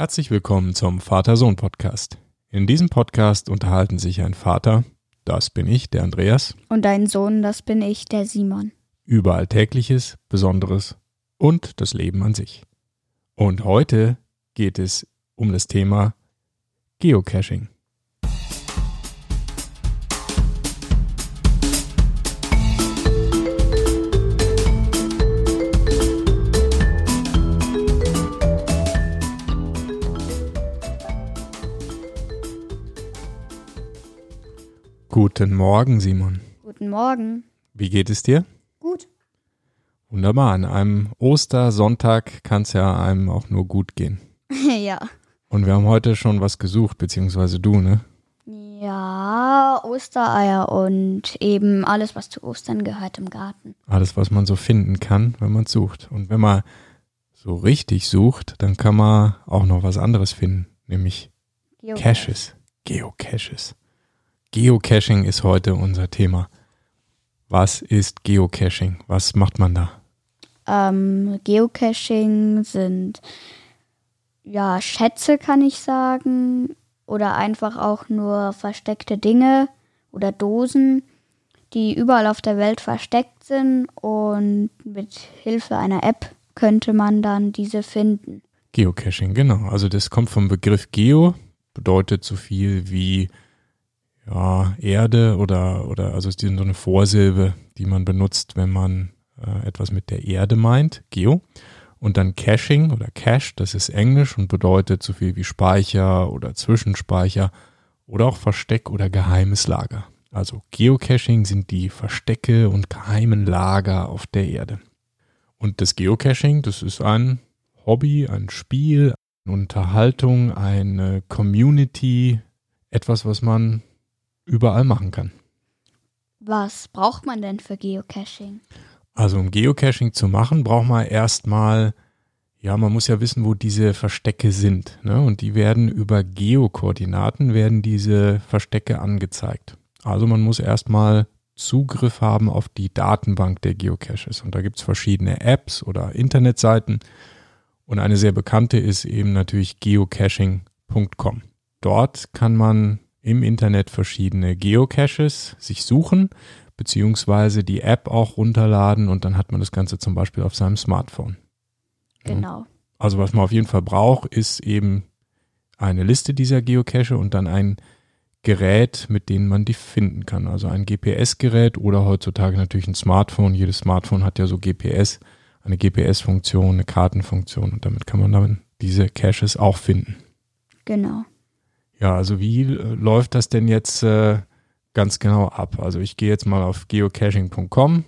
Herzlich willkommen zum Vater-Sohn-Podcast. In diesem Podcast unterhalten sich ein Vater, das bin ich, der Andreas, Und dein Sohn, das bin ich, der Simon. über Alltägliches, Besonderes und das Leben an sich. Und heute geht es um das Thema Geocaching. Guten Morgen, Simon. Guten Morgen. Wie geht es dir? Gut. Wunderbar. An einem Ostersonntag kann es ja einem auch nur gut gehen. ja. Und wir haben heute schon was gesucht, beziehungsweise du, ne? Ja, Ostereier und eben alles, was zu Ostern gehört im Garten. Alles, was man so finden kann, wenn man sucht. Und wenn man so richtig sucht, dann kann man auch noch was anderes finden, nämlich Geocache. Caches. Geocaches. Geocaching ist heute unser Thema. Was ist Geocaching? Was macht man da? Ähm, Geocaching sind ja Schätze, kann ich sagen. Oder einfach auch nur versteckte Dinge oder Dosen, die überall auf der Welt versteckt sind. Und mit Hilfe einer App könnte man dann diese finden. Geocaching, genau. Also das kommt vom Begriff Geo, bedeutet so viel wie ja, Erde oder, oder also es ist so eine Vorsilbe, die man benutzt, wenn man äh, etwas mit der Erde meint, Geo. Und dann Caching oder Cache, das ist Englisch und bedeutet so viel wie Speicher oder Zwischenspeicher oder auch Versteck oder geheimes Lager. Also Geocaching sind die Verstecke und geheimen Lager auf der Erde. Und das Geocaching, das ist ein Hobby, ein Spiel, eine Unterhaltung, eine Community, etwas, was man überall machen kann. Was braucht man denn für Geocaching? Also um Geocaching zu machen, braucht man erstmal, ja, man muss ja wissen, wo diese Verstecke sind. Ne? Und die werden über Geokoordinaten, werden diese Verstecke angezeigt. Also man muss erstmal Zugriff haben auf die Datenbank der Geocaches. Und da gibt es verschiedene Apps oder Internetseiten. Und eine sehr bekannte ist eben natürlich geocaching.com. Dort kann man im Internet verschiedene Geocaches sich suchen, beziehungsweise die App auch runterladen und dann hat man das Ganze zum Beispiel auf seinem Smartphone. Genau. Also was man auf jeden Fall braucht, ist eben eine Liste dieser Geocache und dann ein Gerät, mit dem man die finden kann. Also ein GPS-Gerät oder heutzutage natürlich ein Smartphone. Jedes Smartphone hat ja so GPS, eine GPS-Funktion, eine Kartenfunktion und damit kann man dann diese Caches auch finden. Genau. Ja, also wie äh, läuft das denn jetzt äh, ganz genau ab? Also ich gehe jetzt mal auf geocaching.com,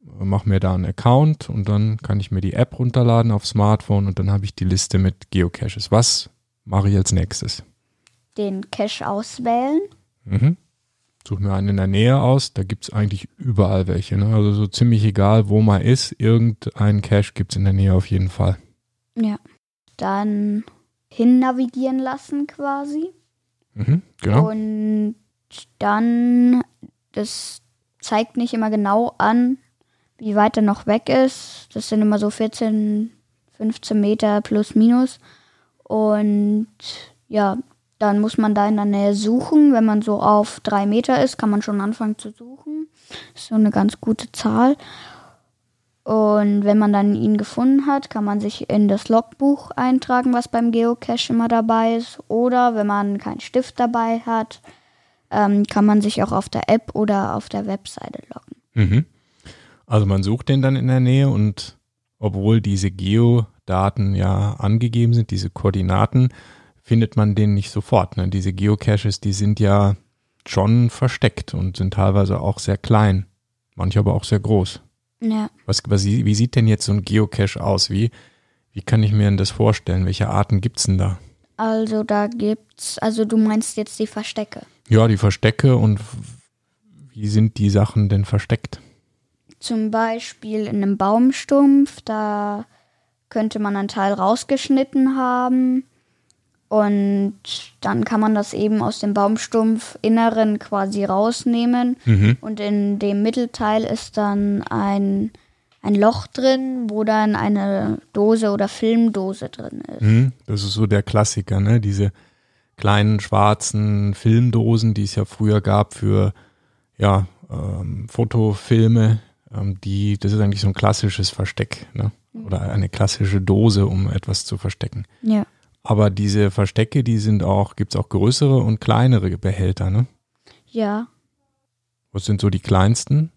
mache mir da einen Account und dann kann ich mir die App runterladen auf Smartphone und dann habe ich die Liste mit Geocaches. Was mache ich als nächstes? Den Cache auswählen. Mhm. Suche mir einen in der Nähe aus, da gibt es eigentlich überall welche. Ne? Also so ziemlich egal, wo man ist, irgendeinen Cache gibt es in der Nähe auf jeden Fall. Ja. Dann hin navigieren lassen quasi. Mhm, genau. Und dann, das zeigt nicht immer genau an, wie weit er noch weg ist. Das sind immer so 14, 15 Meter plus minus. Und ja, dann muss man da in der Nähe suchen. Wenn man so auf drei Meter ist, kann man schon anfangen zu suchen. Das ist so eine ganz gute Zahl. Und wenn man dann ihn gefunden hat, kann man sich in das Logbuch eintragen, was beim Geocache immer dabei ist. Oder wenn man keinen Stift dabei hat, ähm, kann man sich auch auf der App oder auf der Webseite loggen. Mhm. Also man sucht den dann in der Nähe und obwohl diese Geodaten ja angegeben sind, diese Koordinaten, findet man den nicht sofort. Ne? Diese Geocaches, die sind ja schon versteckt und sind teilweise auch sehr klein, manche aber auch sehr groß. Ja. Was, was, wie sieht denn jetzt so ein Geocache aus? Wie, wie kann ich mir denn das vorstellen? Welche Arten gibt's denn da? Also da gibt's, also du meinst jetzt die Verstecke. Ja, die Verstecke und wie sind die Sachen denn versteckt? Zum Beispiel in einem Baumstumpf, da könnte man einen Teil rausgeschnitten haben. Und dann kann man das eben aus dem Baumstumpf-Inneren quasi rausnehmen. Mhm. Und in dem Mittelteil ist dann ein, ein Loch drin, wo dann eine Dose oder Filmdose drin ist. Mhm, das ist so der Klassiker, ne? Diese kleinen schwarzen Filmdosen, die es ja früher gab für ja, ähm, Fotofilme, ähm, die, das ist eigentlich so ein klassisches Versteck, ne? Oder eine klassische Dose, um etwas zu verstecken. Ja. Aber diese Verstecke, die sind auch, gibt es auch größere und kleinere Behälter, ne? Ja. Was sind so die kleinsten?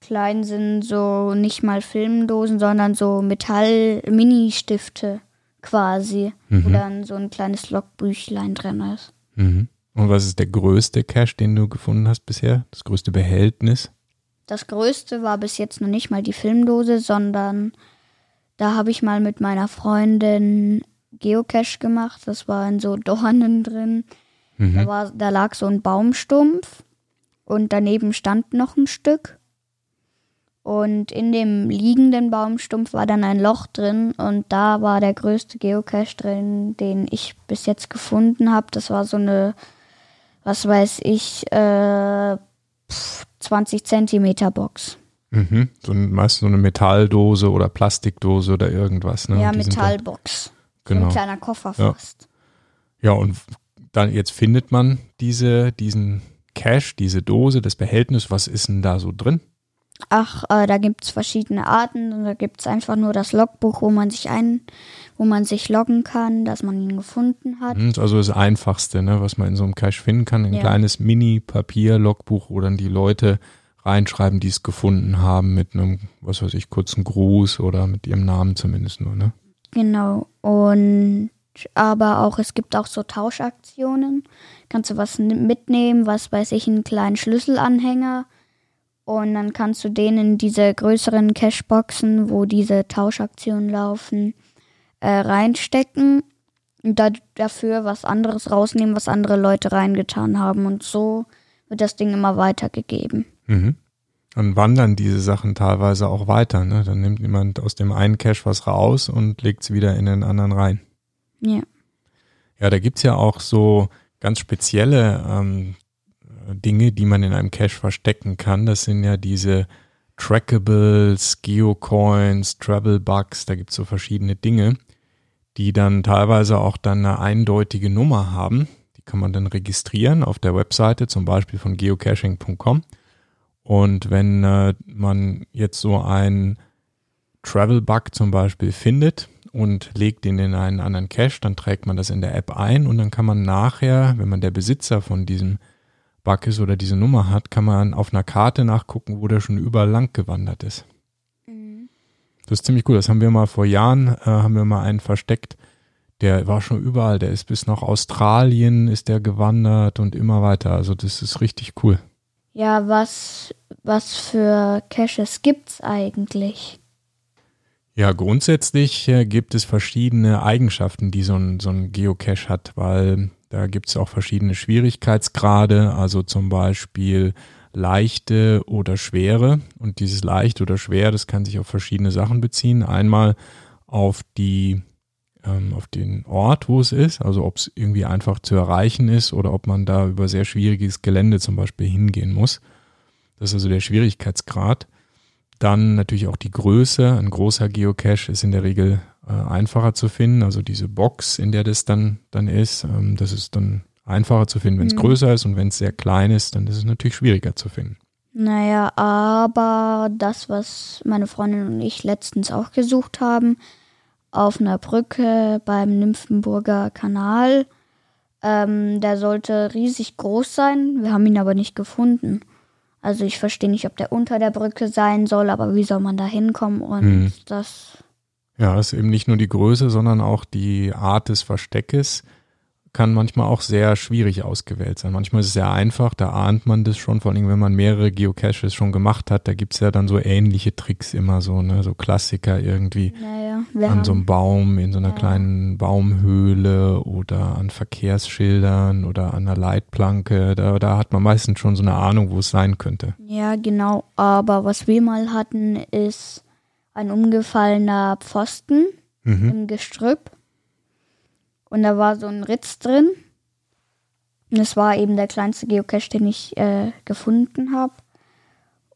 Klein sind so nicht mal Filmdosen, sondern so Metall-Mini-Stifte quasi, wo Mhm. dann so ein kleines Logbüchlein drin ist. Mhm. Und was ist der größte Cache, den du gefunden hast bisher? Das größte Behältnis? Das größte war bis jetzt noch nicht mal die Filmdose, sondern da habe ich mal mit meiner Freundin Geocache gemacht. Das war in so Dornen drin. Da, Mhm. war, da lag so ein Baumstumpf und daneben stand noch ein Stück. Und in dem liegenden Baumstumpf war dann ein Loch drin und da war der größte Geocache drin, den ich bis jetzt gefunden habe. Das war so eine, was weiß ich, äh, pf, 20 Zentimeter Box. Mhm. So ein, meistens so eine Metalldose oder Plastikdose oder irgendwas. Ne? ja, Metallbox. Genau. ein kleiner Koffer Ja. fast. Ja, und dann jetzt findet man diese, diesen Cache, diese Dose, das Behältnis. Was ist denn da so drin? Ach, äh, da gibt's verschiedene Arten und da gibt's einfach nur das Logbuch, wo man sich ein, wo man sich loggen kann, dass man ihn gefunden hat. Mhm, ist also das Einfachste, ne, was man in so einem Cache finden kann. Ein Ja. kleines Mini-Papier-Logbuch, wo dann die Leute reinschreiben, die es gefunden haben, mit einem, was weiß ich, kurzen Gruß oder mit ihrem Namen zumindest nur, ne? Genau. Und aber auch, es gibt auch so Tauschaktionen. Kannst du was mitnehmen, was weiß ich, einen kleinen Schlüsselanhänger. Und dann kannst du den in diese größeren Cashboxen, wo diese Tauschaktionen laufen, äh, reinstecken und da, dafür was anderes rausnehmen, was andere Leute reingetan haben. Und so wird das Ding immer weitergegeben. Mhm. Dann wandern diese Sachen teilweise auch weiter, ne? Dann nimmt jemand aus dem einen Cache was raus und legt es wieder in den anderen rein. Ja. Ja, da gibt's ja auch so ganz spezielle ähm, Dinge, die man in einem Cache verstecken kann. Das sind ja diese Trackables, Geocoins, Travel Bugs, da gibt's so verschiedene Dinge, die dann teilweise auch dann eine eindeutige Nummer haben. Die kann man dann registrieren auf der Webseite, zum Beispiel von geocaching.com. Und wenn äh, man jetzt so ein Travel Bug zum Beispiel findet und legt ihn in einen anderen Cache, dann trägt man das in der App ein und dann kann man nachher, wenn man der Besitzer von diesem Bug ist oder diese Nummer hat, kann man auf einer Karte nachgucken, wo der schon überall lang gewandert ist. Das ist ziemlich cool. Das haben wir mal vor Jahren, äh, haben wir mal einen versteckt. Der war schon überall. Der ist bis nach Australien ist der gewandert und immer weiter. Also das ist richtig cool. Ja, was, was für Caches gibt's eigentlich? Ja, grundsätzlich äh, gibt es verschiedene Eigenschaften, die so ein, so ein Geocache hat, weil da gibt es auch verschiedene Schwierigkeitsgrade, also zum Beispiel leichte oder schwere. Und dieses leicht oder schwer, das kann sich auf verschiedene Sachen beziehen. Einmal auf die ähm, auf den Ort, wo es ist, also ob es irgendwie einfach zu erreichen ist oder ob man da über sehr schwieriges Gelände zum Beispiel hingehen muss. Das ist also der Schwierigkeitsgrad. Dann natürlich auch die Größe. Ein großer Geocache ist in der Regel äh, einfacher zu finden. Also diese Box, in der das dann, dann ist, ähm, das ist dann einfacher zu finden, wenn es Mhm. größer ist und wenn es sehr klein ist, dann ist es natürlich schwieriger zu finden. Naja, aber das, was meine Freundin und ich letztens auch gesucht haben, auf einer Brücke beim Nymphenburger Kanal, ähm, der sollte riesig groß sein. Wir haben ihn aber nicht gefunden. Also ich verstehe nicht, ob der unter der Brücke sein soll, aber wie soll man da hinkommen? Und Mhm. das, Ja, das ist eben nicht nur die Größe, sondern auch die Art des Versteckes kann manchmal auch sehr schwierig ausgewählt sein. Manchmal ist es sehr einfach, da ahnt man das schon, vor allem wenn man mehrere Geocaches schon gemacht hat, da gibt's ja dann so ähnliche Tricks immer so, ne, so Klassiker irgendwie naja, wir an so einem Baum, in so einer Ja. kleinen Baumhöhle oder an Verkehrsschildern oder an einer Leitplanke. Da, da hat man meistens schon so eine Ahnung, wo es sein könnte. ja genau, aber was wir mal hatten, ist ein umgefallener Pfosten. Mhm. im Gestrüpp. Und da war so ein Ritz drin. Und es war eben der kleinste Geocache, den ich äh, gefunden habe.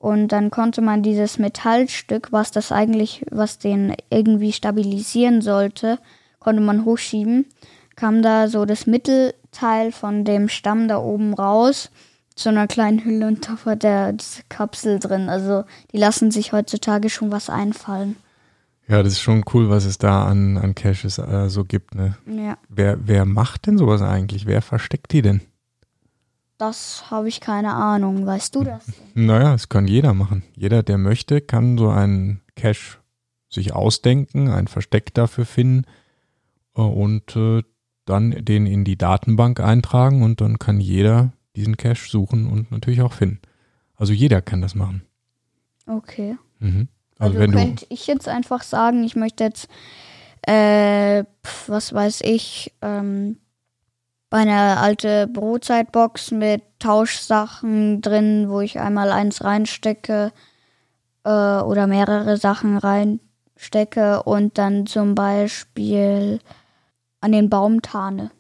Und dann konnte man dieses Metallstück, was das eigentlich, was den irgendwie stabilisieren sollte, konnte man hochschieben. Kam da so das Mittelteil von dem Stamm da oben raus zu einer kleinen Hülle und da war der, diese Kapsel drin. Also die lassen sich heutzutage schon was einfallen. Ja, das ist schon cool, was es da an, an Caches äh, so gibt. Ne? Ja. Wer, wer macht denn sowas eigentlich? Wer versteckt die denn? Das habe ich keine Ahnung. Weißt du das? Denn? Naja, das kann jeder machen. Jeder, der möchte, kann so einen Cache sich ausdenken, ein Versteck dafür finden äh, und äh, dann den in die Datenbank eintragen und dann kann jeder diesen Cache suchen und natürlich auch finden. Also jeder kann das machen. Okay. Mhm. Also, Also, wenn du, könnte ich jetzt einfach sagen, ich möchte jetzt, äh, was weiß ich, ähm, eine alte Brotzeitbox mit Tauschsachen drin, wo ich einmal eins reinstecke äh, oder mehrere Sachen reinstecke und dann zum Beispiel an den Baum tarne.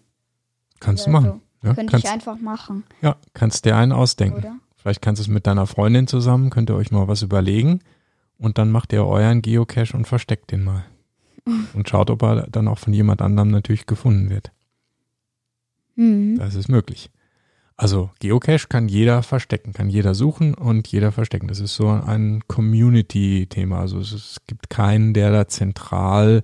kannst du machen. Ja, Also, Könnte kannst, ich einfach machen, ja, kannst dir einen ausdenken. oder? Vielleicht kannst du es mit deiner Freundin zusammen, könnt ihr euch mal was überlegen und dann macht ihr euren Geocache und versteckt den mal. Und schaut, ob er dann auch von jemand anderem natürlich gefunden wird. Hm. Das ist möglich. Also Geocache kann jeder verstecken, kann jeder suchen und jeder verstecken. Das ist so ein Community-Thema. Also es, es gibt keinen, der da zentral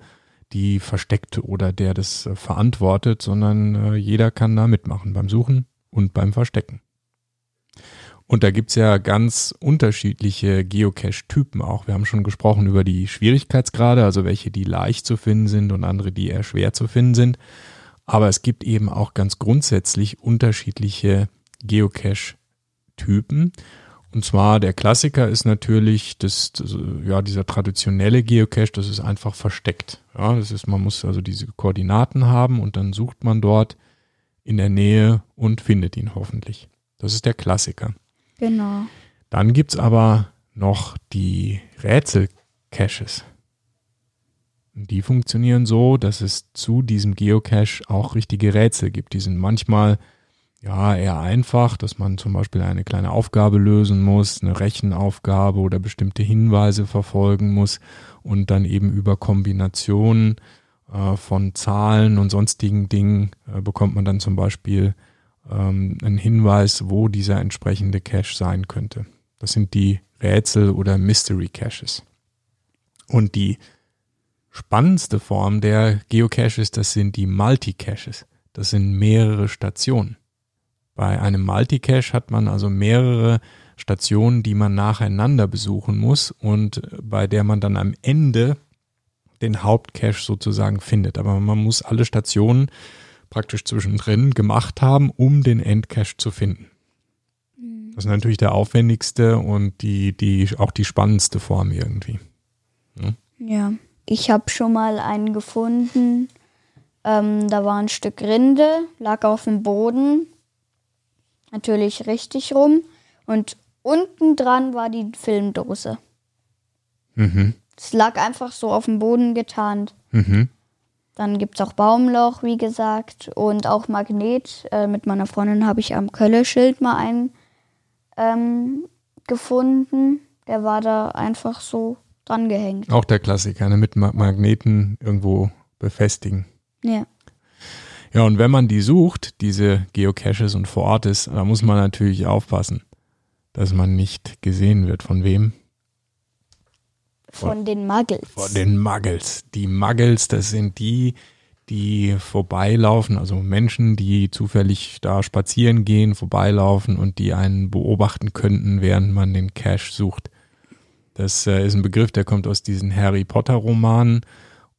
die versteckt oder der das äh, verantwortet, sondern äh, jeder kann da mitmachen beim Suchen und beim Verstecken. Und da gibt's ja ganz unterschiedliche Geocache-Typen auch. Wir haben schon gesprochen über die Schwierigkeitsgrade, also welche, die leicht zu finden sind und andere, die eher schwer zu finden sind. Aber es gibt eben auch ganz grundsätzlich unterschiedliche Geocache-Typen. Und zwar der Klassiker ist natürlich das, das, ja, dieser traditionelle Geocache, das ist einfach versteckt. Ja, das ist, man muss also diese Koordinaten haben und dann sucht man dort in der Nähe und findet ihn hoffentlich. Das ist der Klassiker. Genau. Dann gibt's aber noch die Rätsel-Caches. Die funktionieren so, dass es zu diesem Geocache auch richtige Rätsel gibt. Die sind manchmal ja eher einfach, dass man zum Beispiel eine kleine Aufgabe lösen muss, eine Rechenaufgabe oder bestimmte Hinweise verfolgen muss und dann eben über Kombinationen äh, von Zahlen und sonstigen Dingen äh, bekommt man dann zum Beispiel ähm, einen Hinweis, wo dieser entsprechende Cache sein könnte. Das sind die Rätsel- oder Mystery Caches. Und die spannendste Form der Geocaches, das sind die Multicaches. Das sind mehrere Stationen. Bei einem Multicache hat man also mehrere Stationen, die man nacheinander besuchen muss und bei der man dann am Ende den Hauptcache sozusagen findet. Aber man muss alle Stationen praktisch zwischendrin gemacht haben, um den Endcache zu finden. Das ist natürlich der aufwendigste und die, die, auch die spannendste Form irgendwie. Ja, ich habe schon mal einen gefunden. Ähm, da war ein Stück Rinde, lag auf dem Boden. Natürlich richtig rum. Und unten dran war die Filmdose. Mhm. Es lag einfach so auf dem Boden getarnt. Mhm. Dann gibt es auch Baumloch, wie gesagt, und auch Magnet. Äh, mit meiner Freundin habe ich am Kölle-Schild mal einen ähm, gefunden. Der war da einfach so dran gehängt. Auch der Klassiker, ne? mit Ma Magneten irgendwo befestigen. Ja. Ja, und wenn man die sucht, diese Geocaches und vor Ort ist, da muss man natürlich aufpassen, dass man nicht gesehen wird. Von wem? Von den Muggles. Von den Muggles. Die Muggles, das sind die, die vorbeilaufen, also Menschen, die zufällig da spazieren gehen, vorbeilaufen und die einen beobachten könnten, während man den Cache sucht. Das äh, ist ein Begriff, der kommt aus diesen Harry Potter Romanen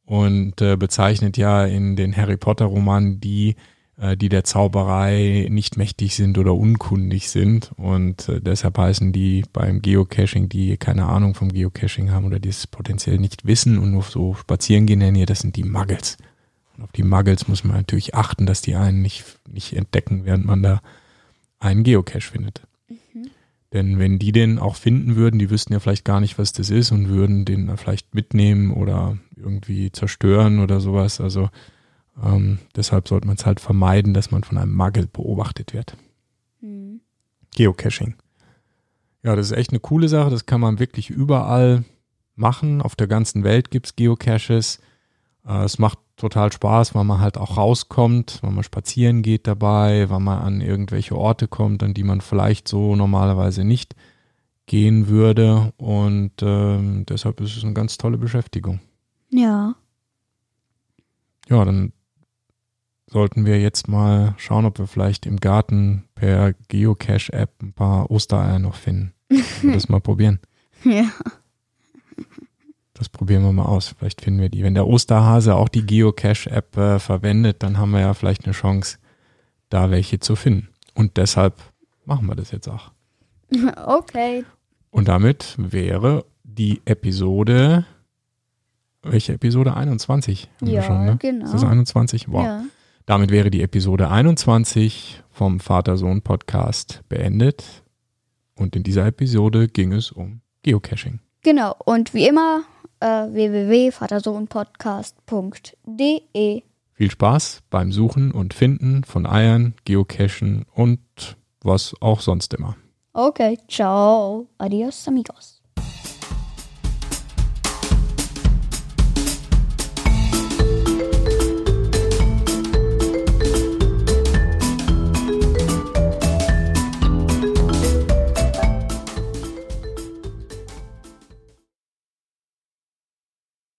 und äh, bezeichnet ja in den Harry Potter Romanen die, äh, die der Zauberei nicht mächtig sind oder unkundig sind und äh, deshalb heißen die beim Geocaching, die keine Ahnung vom Geocaching haben oder die es potenziell nicht wissen und nur so spazieren gehen in hier, das sind die Muggles. Und auf die Muggles muss man natürlich achten, dass die einen nicht, nicht entdecken, während man da einen Geocache findet. Denn wenn die den auch finden würden, die wüssten ja vielleicht gar nicht, was das ist und würden den dann vielleicht mitnehmen oder irgendwie zerstören oder sowas. Also ähm, deshalb sollte man es halt vermeiden, dass man von einem Muggle beobachtet wird. Hm. Geocaching. Ja, das ist echt eine coole Sache. Das kann man wirklich überall machen. Auf der ganzen Welt gibt es Geocaches. Äh, es macht total Spaß, weil man halt auch rauskommt, weil man spazieren geht dabei, weil man an irgendwelche Orte kommt, an die man vielleicht so normalerweise nicht gehen würde. Und ähm, deshalb ist es eine ganz tolle Beschäftigung. Ja. Ja, dann sollten wir jetzt mal schauen, ob wir vielleicht im Garten per Geocache-App ein paar Ostereier noch finden. Und das mal probieren. Ja. Probieren wir mal aus. Vielleicht finden wir die. Wenn der Osterhase auch die Geocache-App äh, verwendet, dann haben wir ja vielleicht eine Chance, da welche zu finden. Und deshalb machen wir das jetzt auch. Okay. Und damit wäre die Episode, welche Episode? 21. haben wir Ja, schon, ne? genau. Ist das 21? Wow. Ja. Damit wäre die Episode 21 vom Vater-Sohn-Podcast beendet. Und in dieser Episode ging es um Geocaching. Genau. Und wie immer äh, www.vatersohnpodcast.de. Viel Spaß beim Suchen und Finden von Eiern, Geocachen und was auch sonst immer. Okay, ciao. Adios, amigos.